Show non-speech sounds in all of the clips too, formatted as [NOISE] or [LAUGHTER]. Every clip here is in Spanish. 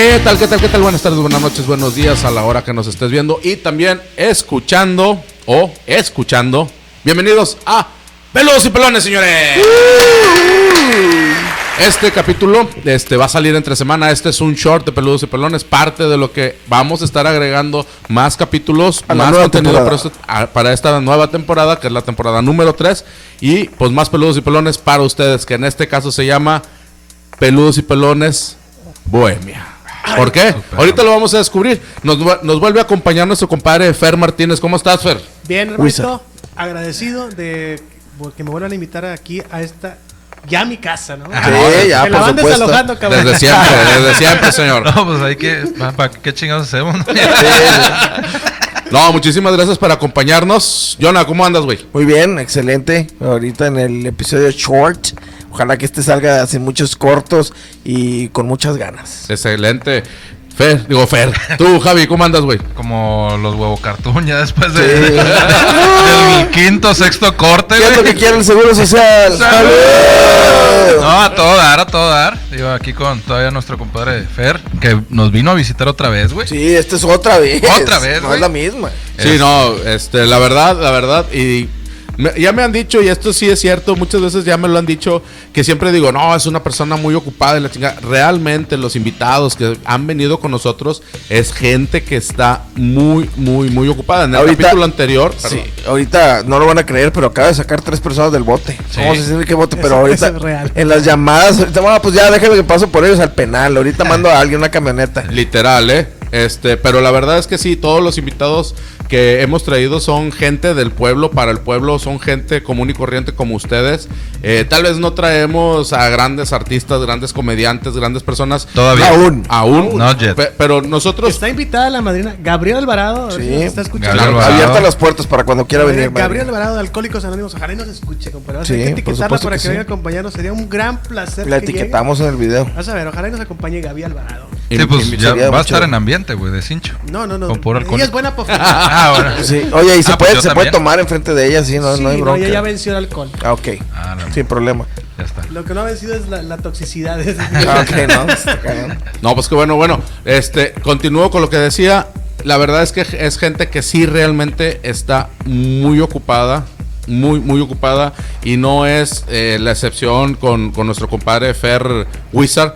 ¿Qué tal, qué tal, qué tal? Buenas tardes, buenas noches, buenos días a la hora que nos estés viendo y también escuchando o escuchando. Bienvenidos a Peludos y Pelones, señores. Este capítulo este, va a salir entre semana. Este es un short de Peludos y Pelones, parte de lo que vamos a estar agregando más capítulos, A más contenido para, temporada. este- a- para esta nueva temporada, que es la temporada número 3. Y pues más Peludos y Pelones para ustedes, que en este caso se llama Peludos y Pelones Bohemia. ¿Por qué? Ahorita lo vamos a descubrir. Nos, nos vuelve a acompañar nuestro compadre Fer Martínez. ¿Cómo estás, Fer? Bien. Roberto, agradecido de que me vuelvan a invitar aquí a esta ya mi casa, ¿no? Sí, ya, Me la por van supuesto. desalojando, cabrón. Desde siempre, [LAUGHS] desde siempre, señor. No, pues hay que. [LAUGHS] ¿Para qué chingados hacemos? No, muchísimas gracias por acompañarnos. Jonah, ¿cómo andas, güey? Muy bien, excelente. Ahorita en el episodio short. Ojalá que este salga sin muchos cortos y con muchas ganas. Excelente. Fer, digo Fer. Tú, Javi, ¿cómo andas, güey? Como los huevo cartoon ya después de, Sí. [LAUGHS] del quinto, sexto corte, ¿Qué es lo que quiere el Seguro Social? ¡Salud! No, a todo dar, a todo dar. Digo, aquí con todavía nuestro compadre Fer, que nos vino a visitar otra vez, güey. Sí, esta es otra vez. Otra vez, No es la misma. Sí, Es- no, este, la verdad, la verdad, y ya me han dicho, y esto sí es cierto, muchas veces ya me lo han dicho, que siempre digo, no, es una persona muy ocupada y la chingada. Realmente los invitados que han venido con nosotros es gente que está muy, muy, muy ocupada. En el Ahorita- capítulo anterior, Sí, perdón, ahorita no lo van a creer, pero acaba de sacar tres personas del bote. Sí. Vamos a decir qué bote, Eso- pero ahorita eso es real. en las llamadas, ahorita, bueno, pues ya déjame que paso por ellos al penal. Ahorita mando a alguien una camioneta. literal, ¿eh? Este, pero la verdad es que sí, todos los invitados que hemos traído son gente del pueblo, para el pueblo, son gente común y corriente como ustedes. Eh, tal vez no traemos a grandes artistas, grandes comediantes, grandes personas. Todavía. Aún. Aún. Pe- pero nosotros. Está invitada la madrina Gabriel Alvarado. Sí. si está escuchando. Gabriel Alvarado. Abiertas las puertas para cuando quiera venir. Gabriel madre. Alvarado de Alcohólicos Anónimos. Ojalá y nos escuche, compadre. Sí, hay que etiquetarla para que que, venga a sí. acompañarnos. Sería un gran placer. La que llegue. etiquetamos en el video. Vas a ver, ojalá y nos acompañe Gabriel Alvarado. Sí, pues ya va a estar en ambiente, güey, de cincho. No, no, no. Con puro Ella alcohol. es buena [LAUGHS] para Ah, bueno. Sí. Oye, y se, Ah, pues puede, yo se puede tomar enfrente de ella, sí, no, sí, no hay no, bronca. ella ya venció el alcohol. Ah, ok. Ah, no, Sin problema. ya está. Lo que no ha vencido es la, la toxicidad. Ah, ok, no. cabrón. No, pues que bueno, bueno. Este, continúo con lo que decía. La verdad es que es gente que sí realmente está muy ocupada. Muy, muy ocupada. Y no es eh, la excepción con, con nuestro compadre Fer Wizard.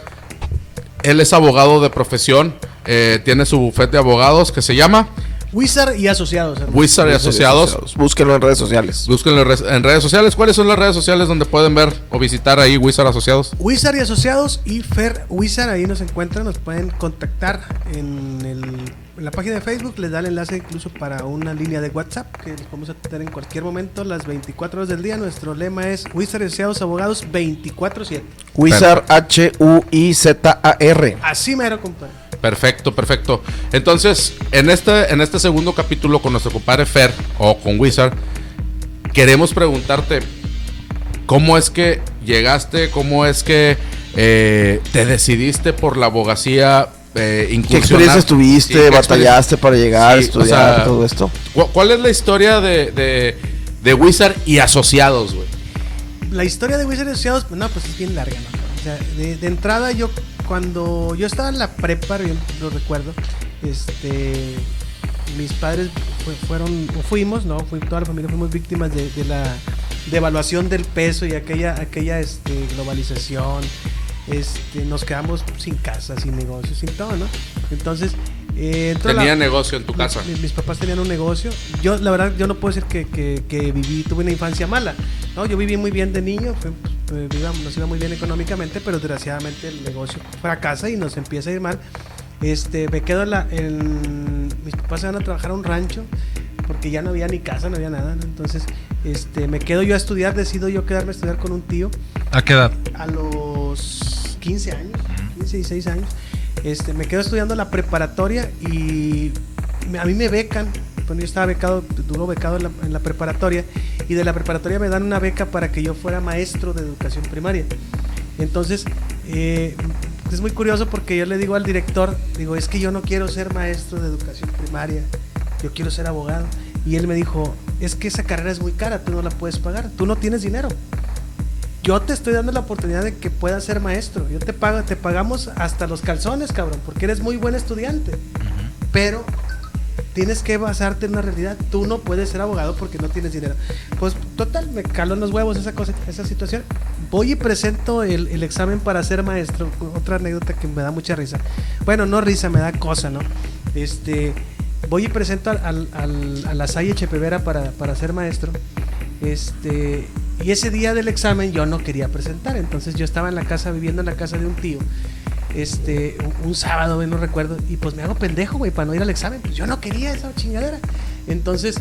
Él es abogado de profesión. eh, tiene su bufete de abogados que se llama Wizard y asociados. hermano. Wizard y Asociados. Búsquenlo en redes sociales. Búsquenlo en redes sociales. ¿Cuáles son las redes sociales donde pueden ver o visitar ahí Wizard Asociados? Wizard y Asociados y Fer Wizard, ahí nos encuentran, nos pueden contactar en, el- en la página de Facebook, les da el enlace incluso para una línea de WhatsApp que los podemos atender en cualquier momento, las 24 horas del día. Nuestro lema es Wizard y Asociados Abogados 24-7. Wizard H-U-I-Z-A-R. Así mero, compadre. Perfecto, perfecto. Entonces, en este, en este segundo capítulo con nuestro compadre Fer o con Wizard, queremos preguntarte cómo es que llegaste, cómo es que eh, te decidiste por la abogacía. Eh, ¿Qué experiencias tuviste? Sí, ¿qué ¿Batallaste para llegar, Sí, estudiar, o sea, todo esto? ¿Cu- ¿Cuál es la historia de, de, de Wizard y asociados, güey? La historia de Wizard y Asociados, no, pues es bien larga, ¿no? O sea, de, de entrada yo, cuando yo estaba en la prepa, bien lo recuerdo, este, mis padres fue- fueron, o fuimos, ¿no? Fui, toda la familia fuimos víctimas de, de la devaluación del peso y aquella, aquella este, globalización. Este, nos quedamos sin casa, sin negocio, sin todo, ¿no? Entonces, eh, entró la- Tenía negocio en tu casa. mis, mis papás tenían un negocio. Yo, la verdad, yo no puedo decir que, que- que viví, tuve una infancia mala. ¿no? Yo viví muy bien de niño, fue- pues, nos iba muy bien económicamente, pero desgraciadamente el negocio fracasa y nos empieza a ir mal. Este, me quedo en la. en- mis papás se van a trabajar a un rancho porque ya no había ni casa, no había nada. ¿no? Entonces, este, me quedo yo a estudiar, decido yo quedarme a estudiar con un tío ¿A qué edad? a los 15 años, 15, 16 años, este, me quedo estudiando la preparatoria y a mí me becan. Bueno, yo estaba becado, duro becado en la, en la preparatoria y de la preparatoria me dan una beca para que yo fuera maestro de educación primaria. Entonces, eh, es muy curioso porque yo le digo al director, digo, es que yo no quiero ser maestro de educación primaria, yo quiero ser abogado. Y él me dijo, es que esa carrera es muy cara, tú no la puedes pagar, tú no tienes dinero. Yo te estoy dando la oportunidad de que puedas ser maestro. Yo te pago, te pagamos hasta los calzones, cabrón, porque eres muy buen estudiante. Pero tienes que basarte en una realidad. Tú no puedes ser abogado porque no tienes dinero. Pues total, me caló en los huevos esa cosa, esa situación. Voy y presento el, el examen para ser maestro. Otra anécdota que me da mucha risa. Bueno, no risa, me da cosa, ¿no? Este, voy y presento al, al, al- a la Salle Chepevera para, para ser maestro. Este, y ese día del examen yo no quería presentar, entonces yo estaba en la casa, viviendo en la casa de un tío, este, un, un sábado, no recuerdo, y pues me hago pendejo, güey, para no ir al examen, pues yo no quería esa chingadera. Entonces,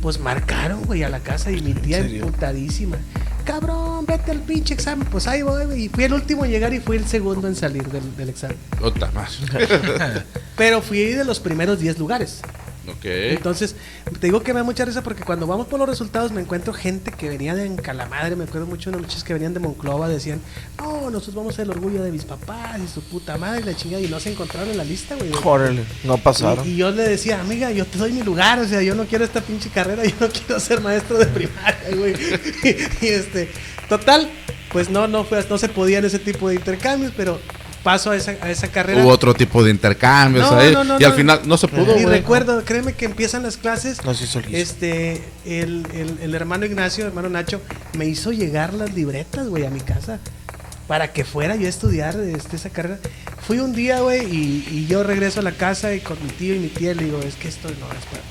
pues marcaron, güey, a la casa y mi tía emputadísima. Cabrón, vete al pinche examen. Pues ahí voy, güey. Y fui el último en llegar y fui el segundo en salir del, del examen. Puta más. [LAUGHS] Pero fui de los primeros 10 lugares. Ok. Entonces, te digo que me da mucha risa porque cuando vamos por los resultados me encuentro gente que venía de Encalamadre, me acuerdo mucho de unos muchachos que venían de Monclova, decían, no, nosotros vamos a ser el orgullo de mis papás y su puta madre y la chingada, y no se encontraron en la lista, güey. Órale, no pasaron. Y, y yo le decía, amiga, yo te doy mi lugar, o sea, yo no quiero esta pinche carrera, [LAUGHS] yo no quiero ser maestro de primaria, güey. [LAUGHS] y, este, total, pues no, no fue, no se podían ese tipo de intercambios, pero paso a esa, a esa carrera. Hubo otro tipo de intercambios No, ahí. no, no, y al no. final no se pudo, y recuerdo, créeme que empiezan las clases. No se hizo listo. Este, el, el- el hermano Ignacio, hermano Nacho, me hizo llegar las libretas, güey, a mi casa. Para que fuera yo a estudiar este, esa carrera. Fui un día, güey, y, y yo regreso a la casa y con mi tío y mi tía le digo, es que esto no es para.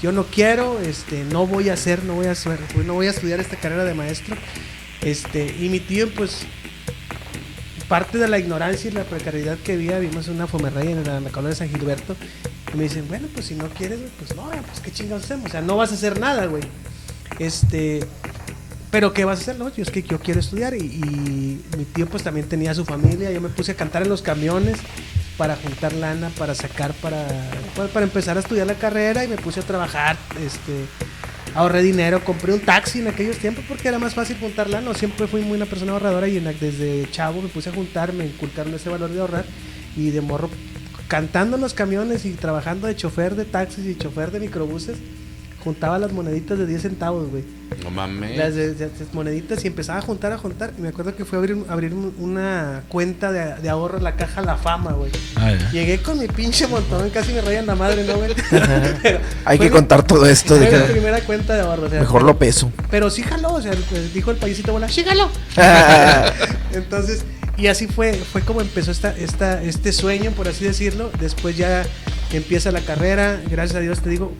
Yo no quiero, este, no voy a hacer, no voy a hacer, no voy a estudiar esta carrera de maestro. Este, y mi tío, pues, parte de la ignorancia y la precariedad que había, vimos una fomerrey en la, en la colonia de San Gilberto. Y me dicen, bueno, pues si no quieres, pues no, pues qué chingados hacemos. O sea, no vas a hacer nada, güey. Este, pero ¿qué vas a hacer? No, yo es que yo quiero estudiar. Y, y mi tío, pues también tenía su familia. Yo me puse a cantar en los camiones para juntar lana, para sacar, para, para empezar a estudiar la carrera. Y me puse a trabajar, este. Ahorré dinero, compré un taxi en aquellos tiempos porque era más fácil juntar lana. Siempre fui muy una persona ahorradora y en desde chavo me puse a juntar, me inculcaron ese valor de ahorrar y de morro cantando en los camiones y trabajando de chofer de taxis y chofer de microbuses, juntaba las moneditas de 10 centavos, güey. No mames. Las de- de- de moneditas y empezaba a juntar, a juntar. Y me acuerdo que fue a abrir, abrir un- una cuenta de, de ahorro en la caja La Fama, güey. Ah. Llegué con mi pinche montón, casi me rayan la madre, ¿no, güey? [LAUGHS] Hay que mi- contar todo esto. de fue mi primera cuenta de ahorro. o sea, mejor lo peso. pero sí jaló, o sea, pues, dijo el payasito bola, sí jaló. [LAUGHS] Entonces, y así fue, fue como empezó esta, esta, este sueño, por así decirlo. Después ya empieza la carrera, gracias a Dios te digo,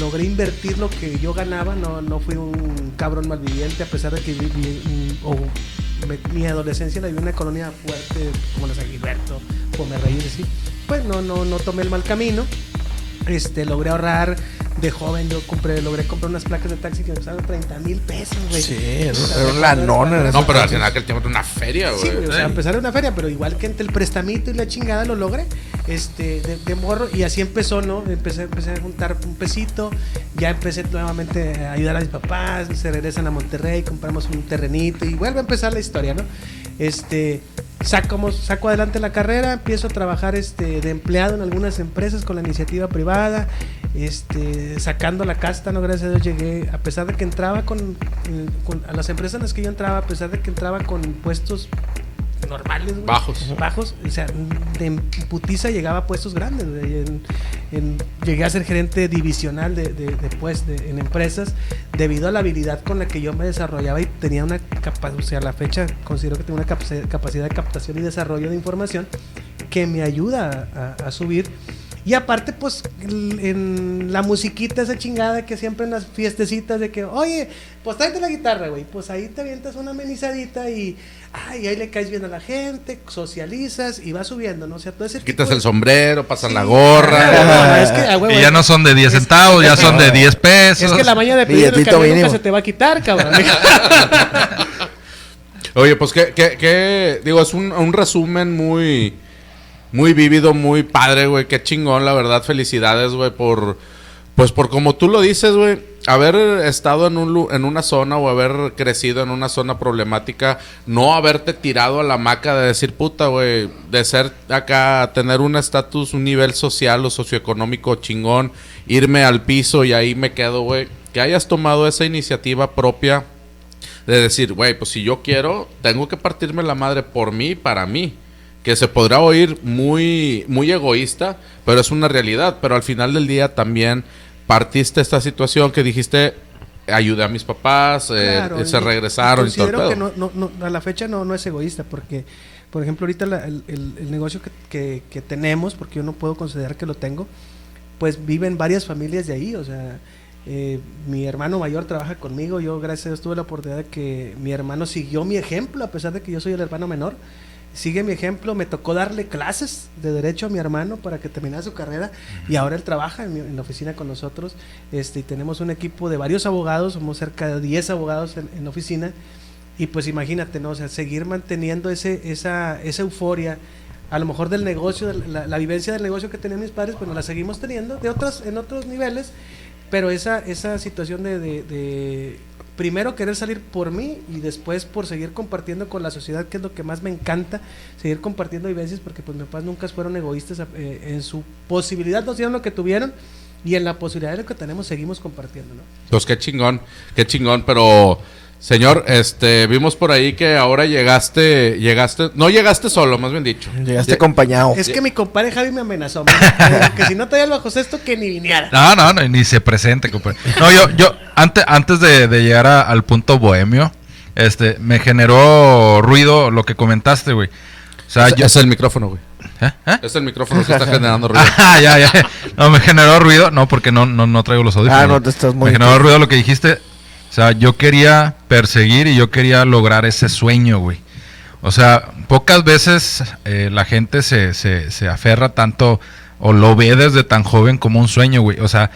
logré invertir lo que yo ganaba, no, no fui un cabrón malviviente, a pesar de que me- mi adolescencia la viví en una colonia fuerte, como la San Gilberto, Pomerreyes, así. Pues no, no, no tomé el mal camino. Este, logré ahorrar de joven, yo compré, logré comprar unas placas de taxi que me costaron 30 mil pesos, güey. Sí, era O sea, era un lanón. en ese No, pero al final aquel tiempo era una feria, güey. Sí, o sea, empezar en una feria, pero igual que entre el prestamito y la chingada lo logré, este, de, de morro, y así empezó, ¿no? Empecé, empecé a juntar un pesito, ya empecé nuevamente a ayudar a mis papás, se regresan a Monterrey, compramos un terrenito, y vuelve a empezar la historia, ¿no? Este, sacamos, saco adelante la carrera, empiezo a trabajar este, de empleado en algunas empresas con la iniciativa privada, este, sacando la casta, ¿no? Gracias a Dios llegué, a pesar de que entraba con, con- a las empresas en las que yo entraba, a pesar de que entraba con puestos normales, güey, Bajos. bajos, o sea, de putiza llegaba a puestos grandes, en- en- llegué a ser gerente divisional de, de, de, pues, de- en empresas debido a la habilidad con la que yo me desarrollaba y tenía una capacidad, o sea, a la fecha considero que tengo una capaci- capacidad de captación y desarrollo de información que me ayuda a, a subir. Y aparte, pues, en la musiquita esa chingada que siempre en las fiestecitas de que, oye, pues tráete la guitarra, güey. Pues ahí te avientas una amenizadita y, ay, ahí le caes bien a la gente, socializas y vas subiendo, ¿no? O sea, todo ese Quitas de- el sombrero, pasas Sí. la gorra. Ah, es que, ah, güey, Y ya no son de 10 es- centavos, ya son de 10 pesos. Es que la maña de pedir el camión nunca se te va a quitar, cabrón. [LAUGHS] [LAUGHS] Oye, pues que, que, que- digo, es un, un resumen muy, muy vívido, muy padre, güey. Qué chingón, la verdad. Felicidades, güey, por, pues por como tú lo dices, güey, haber estado en, un, en una zona o haber crecido en una zona problemática, no haberte tirado a la maca de decir, puta, güey, de ser acá, tener un estatus, un nivel social o socioeconómico chingón, irme al piso y ahí me quedo, güey. Que hayas tomado esa iniciativa propia de decir, güey, pues si yo quiero, tengo que partirme la madre por mí para mí. Que se podrá oír muy, muy egoísta, pero es una realidad. Pero al final del día también partiste esta situación que dijiste, ayudé a mis papás, eh, Claro, se y- regresaron y y todo que no, no, no, a la fecha no, no es egoísta, porque, por ejemplo, ahorita la- el, el- el negocio que, que- que tenemos, porque yo no puedo considerar que lo tengo, pues viven varias familias de ahí, o sea, eh, mi hermano mayor trabaja conmigo, yo gracias a Dios tuve la oportunidad de que mi hermano siguió mi ejemplo, a pesar de que yo soy el hermano menor, sigue mi ejemplo, me tocó darle clases de derecho a mi hermano para que terminara su carrera y ahora él trabaja en, mi- en la oficina con nosotros. Este, y tenemos un equipo de varios abogados, somos cerca de 10 abogados en, en la oficina. Y pues imagínate, ¿no? O sea, seguir manteniendo ese, esa, esa euforia, a lo mejor del negocio, la, la vivencia del negocio que tenían mis padres, pues nos la seguimos teniendo de otros, en otros niveles, pero esa, esa situación de, de- de primero querer salir por mí y después por seguir compartiendo con la sociedad, que es lo que más me encanta, seguir compartiendo vivencias, porque pues mis papás nunca fueron egoístas eh, en su posibilidad, nos dieron lo que tuvieron y en la posibilidad de lo que tenemos seguimos compartiendo, ¿no? Pues qué chingón, qué chingón, pero señor, este, vimos por ahí que ahora llegaste, llegaste, no llegaste solo, más bien dicho. Llegaste Lle- acompañado. Es que mi compadre Javi me amenazó, [LAUGHS] me dijo que si no traía el bajo sexto que ni viniera. No, no, no, ni se presente, compadre. No, yo, yo, antes, antes de, de llegar a- al punto bohemio, este, me generó ruido lo que comentaste, güey. O sea, es, yo... es el micrófono, güey. ¿Eh? ¿Eh? Es el micrófono que está generando ruido. [LAUGHS] Ah, ya, ya. No, me generó ruido. No, porque no, no, no traigo los audífonos. Ah, no, te estás muy- Me generó ruido lo que dijiste. O sea, yo quería perseguir y yo quería lograr ese sueño, güey. O sea, pocas veces eh, la gente se, se, se aferra tanto o lo ve desde tan joven como un sueño, güey. O sea,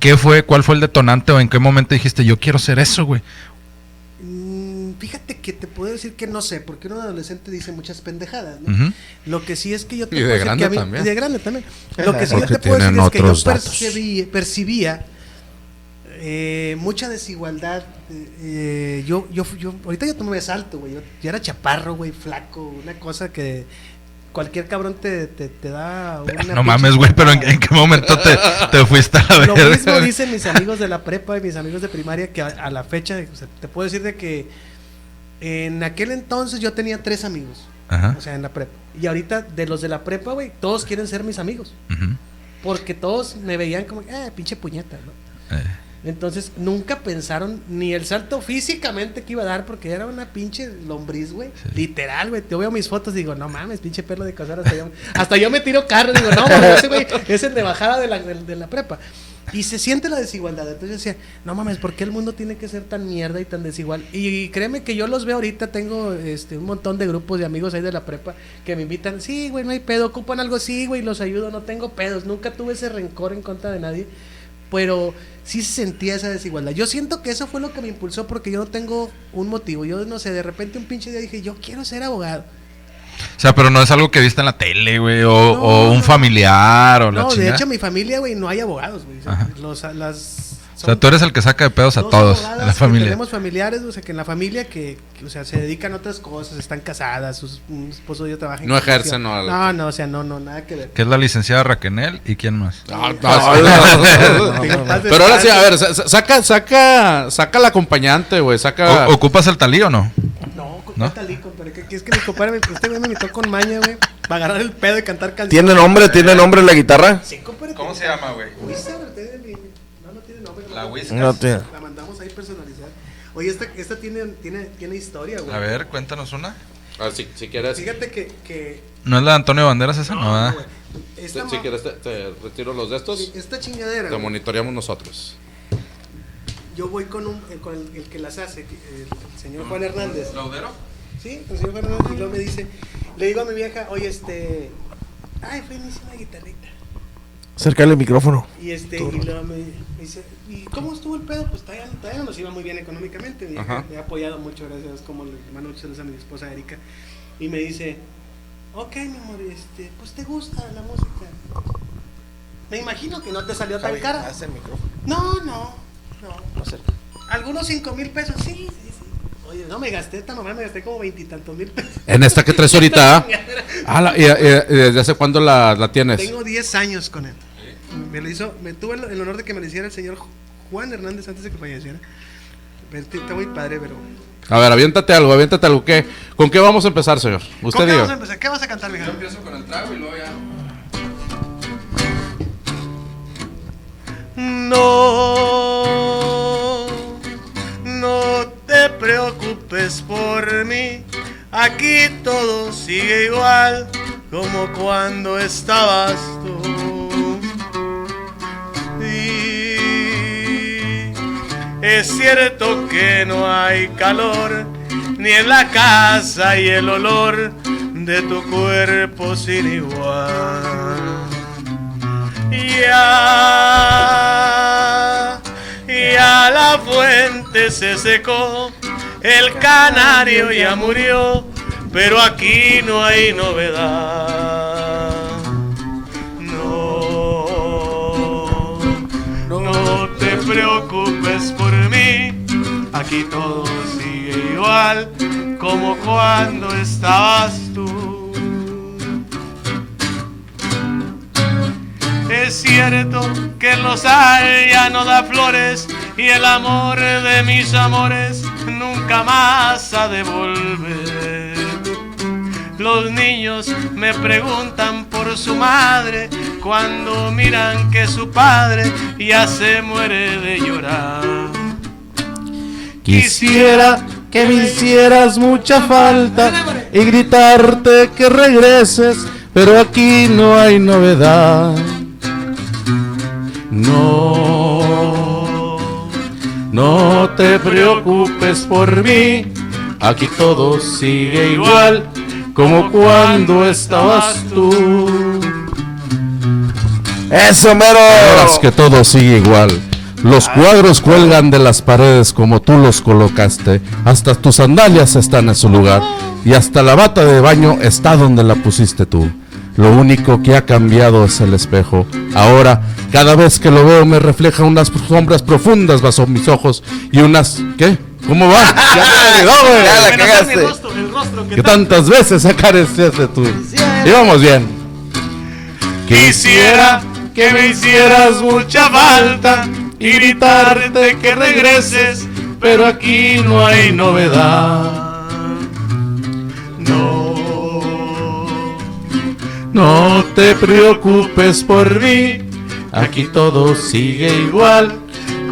¿qué fue, cuál fue el detonante o en qué momento dijiste, yo quiero ser eso, güey? Mm, Fíjate que te puedo decir que no sé, porque un adolescente dice muchas pendejadas, ¿no? Lo que sí es que yo te Y de puedo decir grande que a mí- también. y de grande también. Lo que sí yo te puedo decir es que yo percibí- percibía eh, mucha desigualdad. eh, yo, yo, yo, ahorita yo tomé salto, güey. Yo, yo era chaparro, güey, flaco, una cosa que cualquier cabrón te, te, te da una [LAUGHS] No mames, güey, pero ¿en, en qué momento te, te fuiste a la Lo verga? mismo dicen mis amigos de la prepa y mis amigos de primaria que a, a la fecha, o sea, te puedo decir de que en aquel entonces yo tenía tres amigos, Ajá. o sea, en la prepa. Y ahorita de los de la prepa, güey, todos quieren ser mis amigos. Porque todos me veían como, ah, pinche puñeta, ¿no? Eh. Entonces nunca pensaron ni el salto físicamente que iba a dar porque era una pinche lombriz, güey. Literal, güey. Yo veo mis fotos y digo, no mames, pinche pelo de casar. Hasta yo, hasta yo me tiro carro digo, no, mames, ese güey es el de bajada de la, de, de la prepa. Y se siente la desigualdad. Entonces yo decía, no mames, ¿por qué el mundo tiene que ser tan mierda y tan desigual? Y, créeme que yo los veo ahorita, tengo este un montón de grupos de amigos ahí de la prepa que me invitan, sí, güey, no hay pedo, ocupan algo, sí, güey, los ayudo, no tengo pedos. Nunca tuve ese rencor en contra de nadie pero sí se sentía esa desigualdad. Yo siento que eso fue lo que me impulsó porque yo no tengo un motivo. Yo no sé, de repente un pinche día dije, yo quiero ser abogado. O sea, pero no es algo que viste en la tele, güey, o, No, o un no. familiar, o la No, de hecho, mi familia, güey, no hay abogados, güey. Los, las, O sea, tú eres el que saca de pedos a dos todos, en la familia. Tenemos familiares, o sea, que en la familia que, que, o sea, se dedican a otras cosas, están casadas, sus un esposo ya trabaja en No ejercen, no, No, no, o sea, no, no, nada que ver. Que es la licenciada Raquenel y quién más. No, no, Pero ahora sí, a ver, sa- saca, saca, saca la acompañante, güey, saca. O- ¿Ocupas el talí o no? No, ¿No? talí, compadre, que, que es que mi compadre, me- este güey me invitó con maña, güey, para agarrar el pedo y cantar canciones. ¿Tiene nombre? ¿Tiene nombre la guitarra? Sí, compadre. ¿Cómo se llama, güey? No, nombre. La. Whiskas. No tiene. La mandamos ahí personalizar. Oye, esta, esta tiene, tiene, tiene historia, güey. A ver, cuéntanos una. Ah, si, si quieres, Fíjate que. que ¿No es la de Antonio Banderas esa? No, no, ¿verdad? güey. si, Esta, si quieres te, te retiro los de estos, esta chingadera. te güey, monitoreamos nosotros. yo voy con, un, eh, con el, el que las hace, el, señor Juan Hernández. ¿Laudero? Sí, el señor Juan Hernández. Y luego me dice. Le digo a mi vieja, oye, este. Ay, fue una guitarrita. Acércale el micrófono. Y este, y luego me, me dice, ¿y cómo estuvo el pedo? Pues todavía, todavía no nos iba muy bien económicamente. Me ha apoyado mucho, gracias como le mando a mi esposa Erika. Y me dice, ok, mi amor, este, pues te gusta la música. Me imagino que no te salió tan cara. el micrófono. No, no, no. Algunos cinco mil pesos, sí. Oye, no me gasté esta mamá, me gasté como veintitantos mil pesos. En esta que traes ahorita, [LAUGHS] ¿ah? La- y, y- y ¿desde hace cuándo la, la tienes? Tengo 10 años con él. Me lo hizo, me tuve el, el honor de que me lo hiciera el señor Juan Hernández antes de que falleciera. Está está muy padre, pero A ver, aviéntate algo, aviéntate algo. ¿Qué? ¿Con qué vamos a empezar, señor? ¿Con Usted qué diga. vamos a empezar? ¿Qué vas a cantar, mija? empiezo con el trago y luego ya. No, no te preocupes por mí. Aquí todo sigue igual como cuando estabas tú. Es cierto que no hay calor ni en la casa y el olor de tu cuerpo sin igual. Ya, ya la fuente se secó, el canario ya murió, pero aquí no hay novedad. No, no te preocupes por mí, aquí todo sigue igual como cuando estabas tú. Es cierto que los hay ya no da flores y el amor de mis amores nunca más ha de volver. Los niños me preguntan por su madre cuando miran que su padre ya se muere de llorar. Quisiera que me hicieras mucha falta y gritarte que regreses, pero aquí no hay novedad. No, no te preocupes por mí, aquí todo sigue igual como cuando estabas tú. Eso, mero. Verás que todo sigue igual. Los cuadros cuelgan de las paredes como tú los colocaste. Hasta tus sandalias están en su lugar. Y hasta la bata de baño está donde la pusiste tú. Lo único que ha cambiado es el espejo. Ahora, cada vez que lo veo me refleja unas sombras profundas bajo mis ojos y unas... ¿Qué? ¿Cómo va? [LAUGHS] Ya te olvidó, güey. Ya la cagaste. mi rostro, el rostro que Que tantas veces acariciaste tú. Y vamos bien. Quisiera que me hicieras mucha falta y gritarte que regreses, pero aquí no hay novedad. No, No te preocupes por mí, aquí todo sigue igual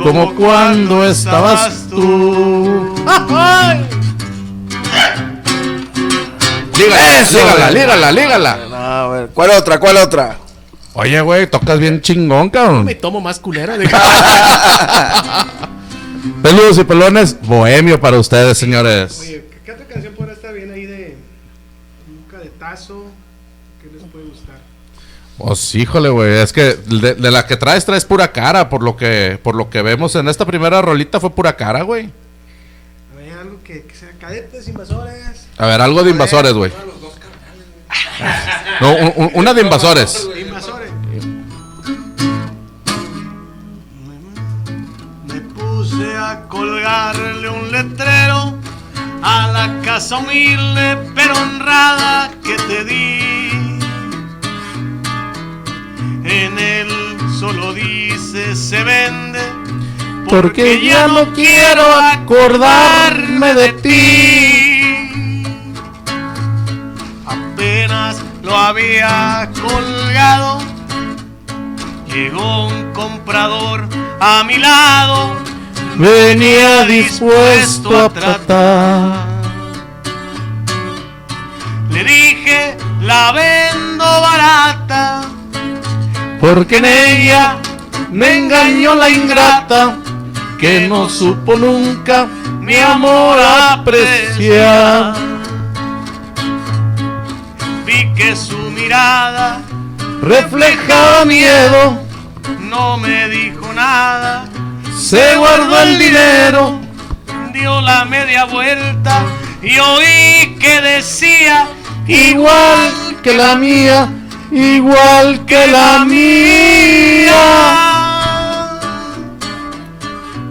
como cuando estabas tú. [LAUGHS] Lígala, Eso, lígala, lígala, lígala. No, a ver, ¿cuál otra? ¿Cuál otra? Oye, güey, tocas bien chingón, cabrón. me tomo más culera. de- [LAUGHS] Peludos y pelones, bohemio para ustedes, señores. Oye, ¿qué- ¿qué otra canción podrá estar bien ahí de Nunca de Tazo? ¿Qué les puede gustar? Pues híjole, güey, es que de, de la que traes traes pura cara, por lo que por lo que vemos en esta primera rolita fue pura cara, güey. A ver, algo que, que sea cadetes, invasores. A ver, algo de invasores, güey. [LAUGHS] No, un- un- una de invasores. Invasores. Me puse a colgarle un letrero a la casa humilde pero honrada que te di. En él solo dice se vende Porque ya no quiero acordarme de ti. Apenas lo había colgado, llegó un comprador a mi lado. Venía dispuesto a tratar. Le dije, la vendo barata. Porque en ella me engañó la ingrata que no supo nunca mi amor apreciar. Vi que su mirada Reflejaba miedo, no me dijo nada. se guardó el dinero. Dio la media vuelta y oí que decía igual que la mía, igual que la mía.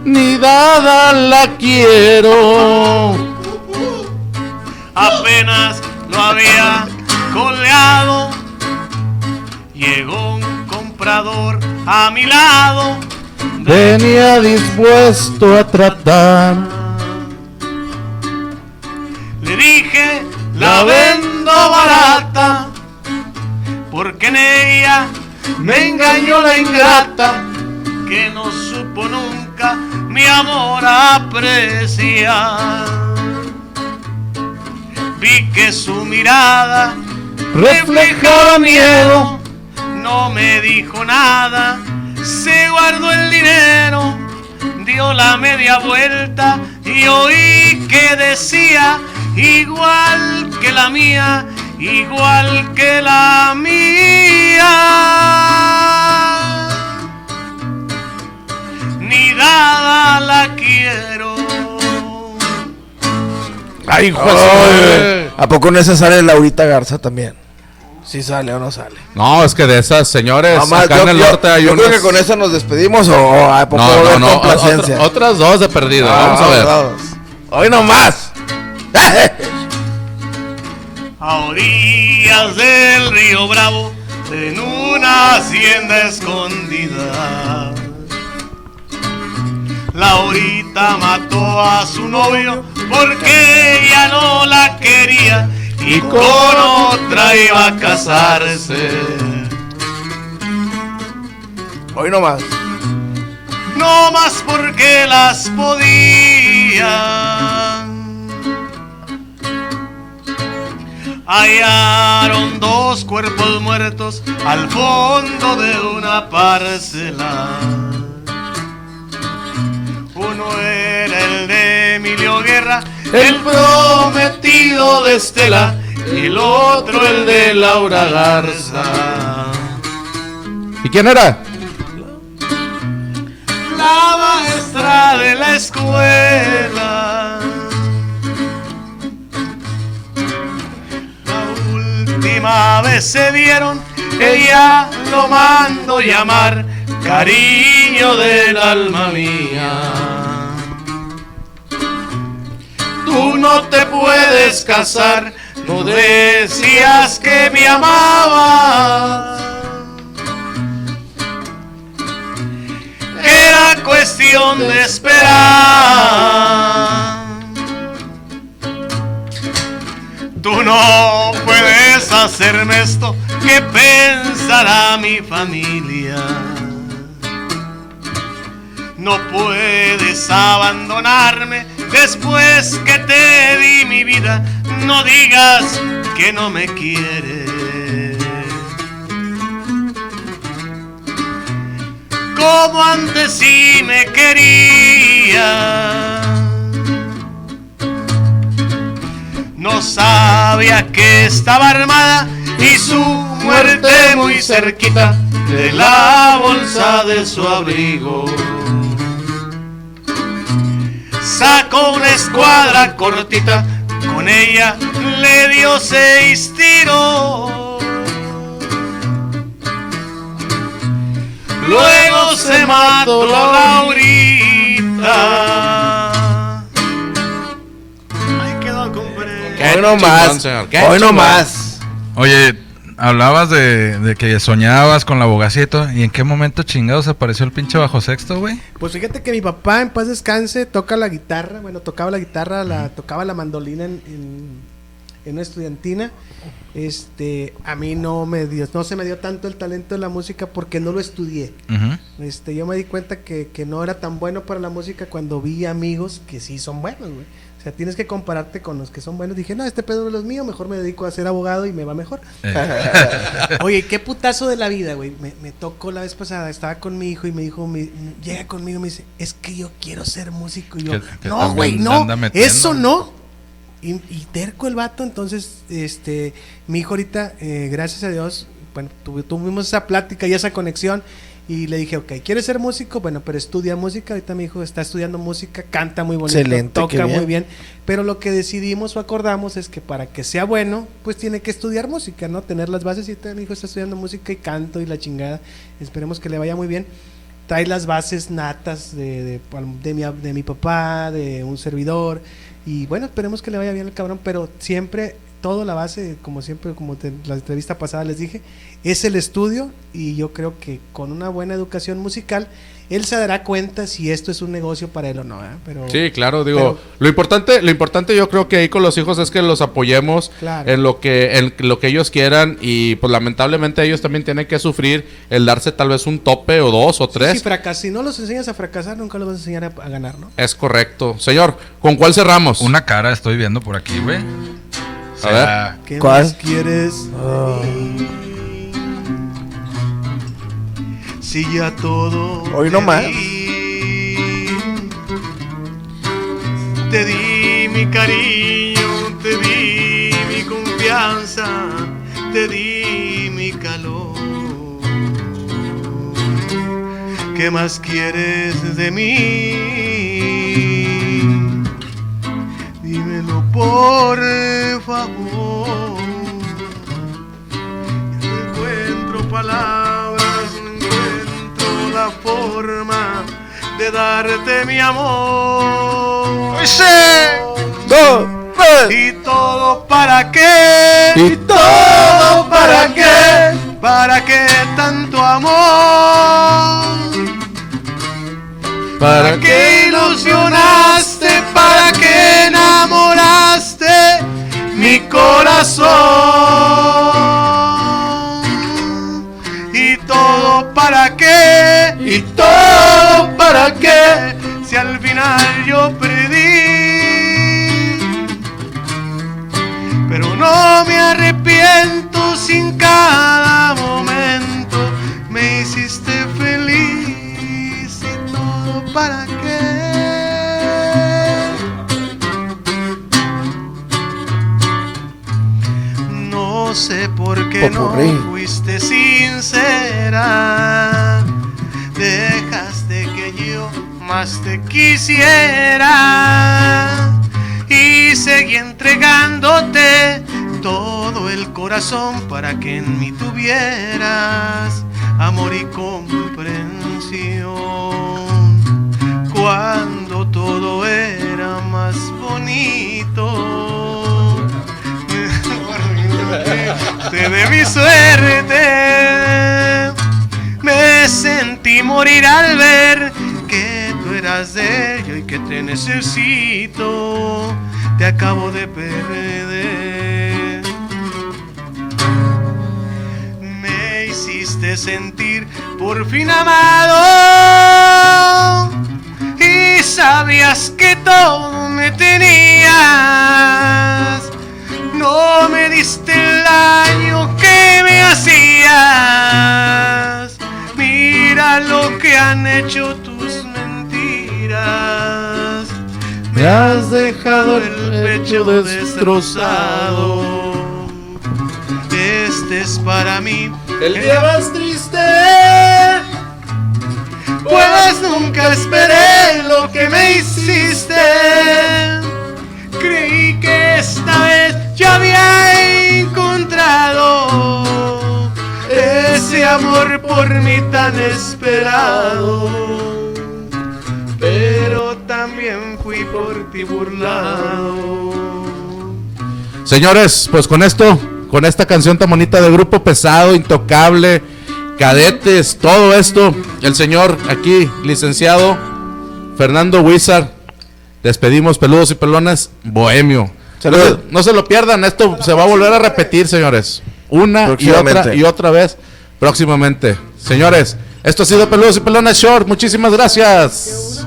Ni dada la quiero. apenas lo había colgado. Llegó un comprador a mi lado. Venía dispuesto a tratar. dije, la vendo barata, porque en ella me engañó la ingrata, que no supo nunca mi amor apreciar. Vi que su mirada reflejaba miedo, no me dijo nada, se guardó el dinero, dio la media vuelta y oí que decía, igual que la mía, igual que la mía. Ni dada la quiero. Ay, madre. ¿A poco en esa sale Laurita Garza también? ¿Sí sale o no sale? No, es que de esas señores, acá yo, en el yo- norte hay yo creo que con eso nos despedimos o, o a poco No, no, no, complacencia. otra- otras dos de perdido, Ah, vamos a ver. vamos. Hoy nomás. [LAUGHS] A orillas del río Bravo, en una hacienda escondida. Laurita mató a su novio porque ella no la quería y con otra iba a casarse. Hoy nomás. No más porque las podía. Hallaron dos cuerpos muertos al fondo de una parcela. Uno era el de Emilio Guerra, el prometido de Estela, y el otro el de Laura Garza. ¿Y quién era? la maestra de la escuela. Vez se vieron, ella lo mando llamar cariño del alma mía. Tú no te puedes casar, no decías que me amabas. era cuestión de esperar. Tú no hacerme esto, ¿qué pensará mi familia? No puedes abandonarme después que te di mi vida, no digas que no me quieres. como antes sí me quería. Que estaba armada y su muerte muy cerquita de la bolsa de su abrigo. Sacó una escuadra cortita, con ella le dio seis tiros. Luego se mató Laurita. Hoy señor, qué Hoy chingón. nomás. Oye, hablabas de, de que soñabas con la abogacito. ¿Y en qué momento chingados apareció el pinche bajo sexto, güey? Pues fíjate que mi papá, en paz descanse, toca la guitarra. Bueno, tocaba la guitarra, la, tocaba la mandolina en, en, en una estudiantina. Este, a mí no me dio, no se me dio tanto el talento de la música porque no lo estudié. Este, yo me di cuenta que, que no era tan bueno para la música cuando vi amigos que sí son buenos, güey. O sea, tienes que compararte con los que son buenos. Dije, no, este pedo no es mío, mejor me dedico a ser abogado y me va mejor. Eh, [LAUGHS] Oye, qué putazo de la vida, güey. Me, me tocó la vez pasada, estaba con mi hijo y me dijo, llega conmigo y me dice, es que yo quiero ser músico. Y yo, no, güey, no, anda metiendo". eso no. Y, y terco el vato, entonces, este, mi hijo ahorita, eh, gracias a Dios, bueno, tuvi- tuvimos esa plática y esa conexión. Y le dije, ok, ¿quieres ser músico? Bueno, pero estudia música. Ahorita mi hijo está estudiando música, canta muy bonito, Excelente, toca bien. muy bien. Pero lo que decidimos o acordamos es que para que sea bueno, pues tiene que estudiar música, ¿no? Tener las bases. Y mi hijo está estudiando música y canto y la chingada. Esperemos que le vaya muy bien. Trae las bases natas de, de, de mi, de mi papá, de un servidor. Y bueno, esperemos que le vaya bien al cabrón. Pero siempre todo la base, como siempre, como te- la entrevista pasada les dije, es el estudio y yo creo que con una buena educación musical, él se dará cuenta si esto es un negocio para él o no. ¿eh? Pero, Sí, claro, digo, Pero- lo importante, lo importante yo creo que ahí con los hijos es que los apoyemos Claro. en lo que, en lo que ellos quieran y pues lamentablemente ellos también tienen que sufrir el darse tal vez un tope o dos o tres. Si, fracas- si no los enseñas a fracasar, nunca los vas a enseñar a, a ganar, ¿no? Es correcto. Señor, ¿con cuál cerramos? Una cara estoy viendo por aquí, güey. O A sea, ¿Qué ¿Cuál? más quieres? Si ya todo. Hoy te no más. di. Te di mi cariño, te di mi confianza, te di mi calor. ¿Qué más quieres de mí? Dímelo por favor. No encuentro palabras, la forma de darte mi amor. Dos, tres. ¿Y todo para qué? ¿Y todo para qué? ¿Para qué tanto amor? ¿Para qué ilusionaste? ¿Para qué enamoraste mi corazón? ¿Y todo para qué? Si al final yo perdí. Pero no me arrepiento sin cada momento. Me hiciste feliz y todo para qué. No sé por qué Popurrí. no fuiste sincera. Dejaste que yo más te quisiera. Y seguí entregándote todo el corazón para que en mí tuvieras amor y comprensión. Cuando todo era más bonito. [LAUGHS] Te de mi suerte. Me sentí morir al ver que tú eras de ella y que te necesito. Te acabo de perder. Me hiciste sentir por fin amado. Y sabías que todo me tenías. No me diste el daño que me hacías. Mira lo que han hecho tus mentiras. Me has dejado el pecho destrozado. Este es para mí el día más triste. Pues nunca esperé lo que me hiciste. Amor por mí tan esperado. Pero también fui por ti burlado. Señores, pues con esto, con esta canción tan bonita de grupo pesado, intocable, cadetes, todo esto, el señor aquí, licenciado Fernando Wizard, despedimos peludos y pelones, bohemio. Salud. No, no se lo pierdan, esto se va a volver a repetir, señores. Una y otra y otra vez próximamente. Señores, esto ha sido Peludos y Pelones Short. Muchísimas gracias.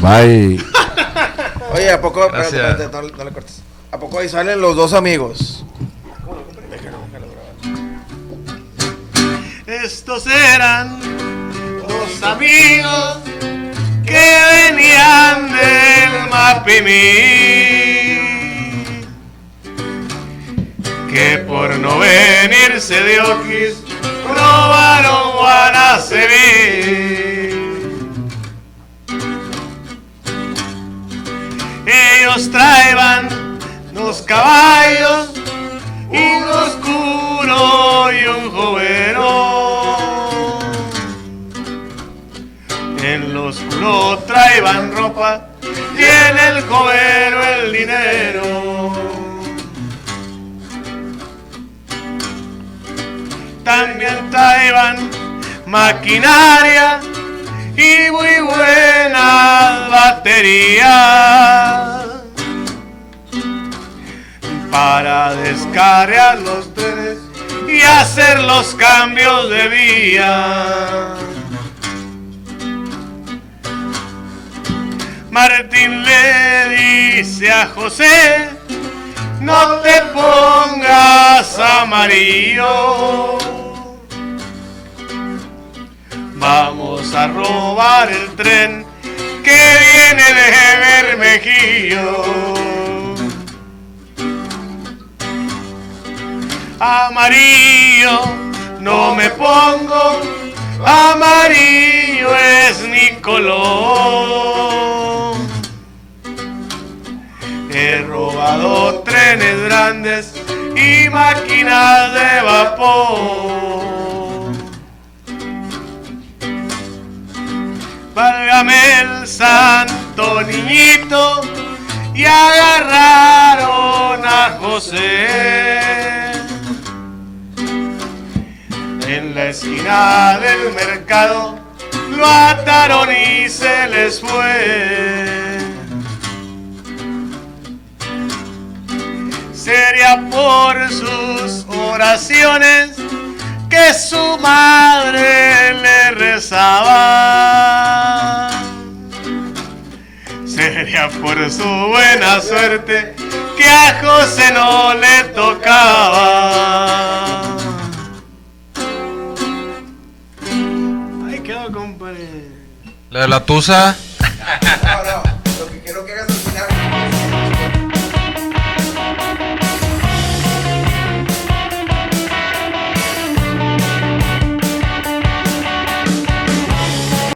Bye. [LAUGHS] Oye, ¿a poco? Espérate, espérate, no, no le cortes. ¿A poco ahí salen los dos amigos? Estos eran dos amigos que venían del Mapimí. Que por no venirse de Oquis probaron Guanaceví. Ellos traían dos caballos y un oscuro y un jovero. En lo oscuro traían ropa tiene el jovero el dinero. También traían maquinaria y muy buenas baterías para descargar los trenes y hacer los cambios de vía. Martín le dice a José, no te pongas amarillo. Vamos a robar el tren que viene de Bermejillo. Amarillo, no me pongo, amarillo es mi color. He robado trenes grandes y máquinas de vapor. Válgame el santo niñito y agarraron a José. En la esquina del mercado lo ataron y se les fue. Sería por sus oraciones que su madre le rezaba. Sería por su buena suerte que a José no le tocaba. Ahí quedó, compadre. La de la Tusa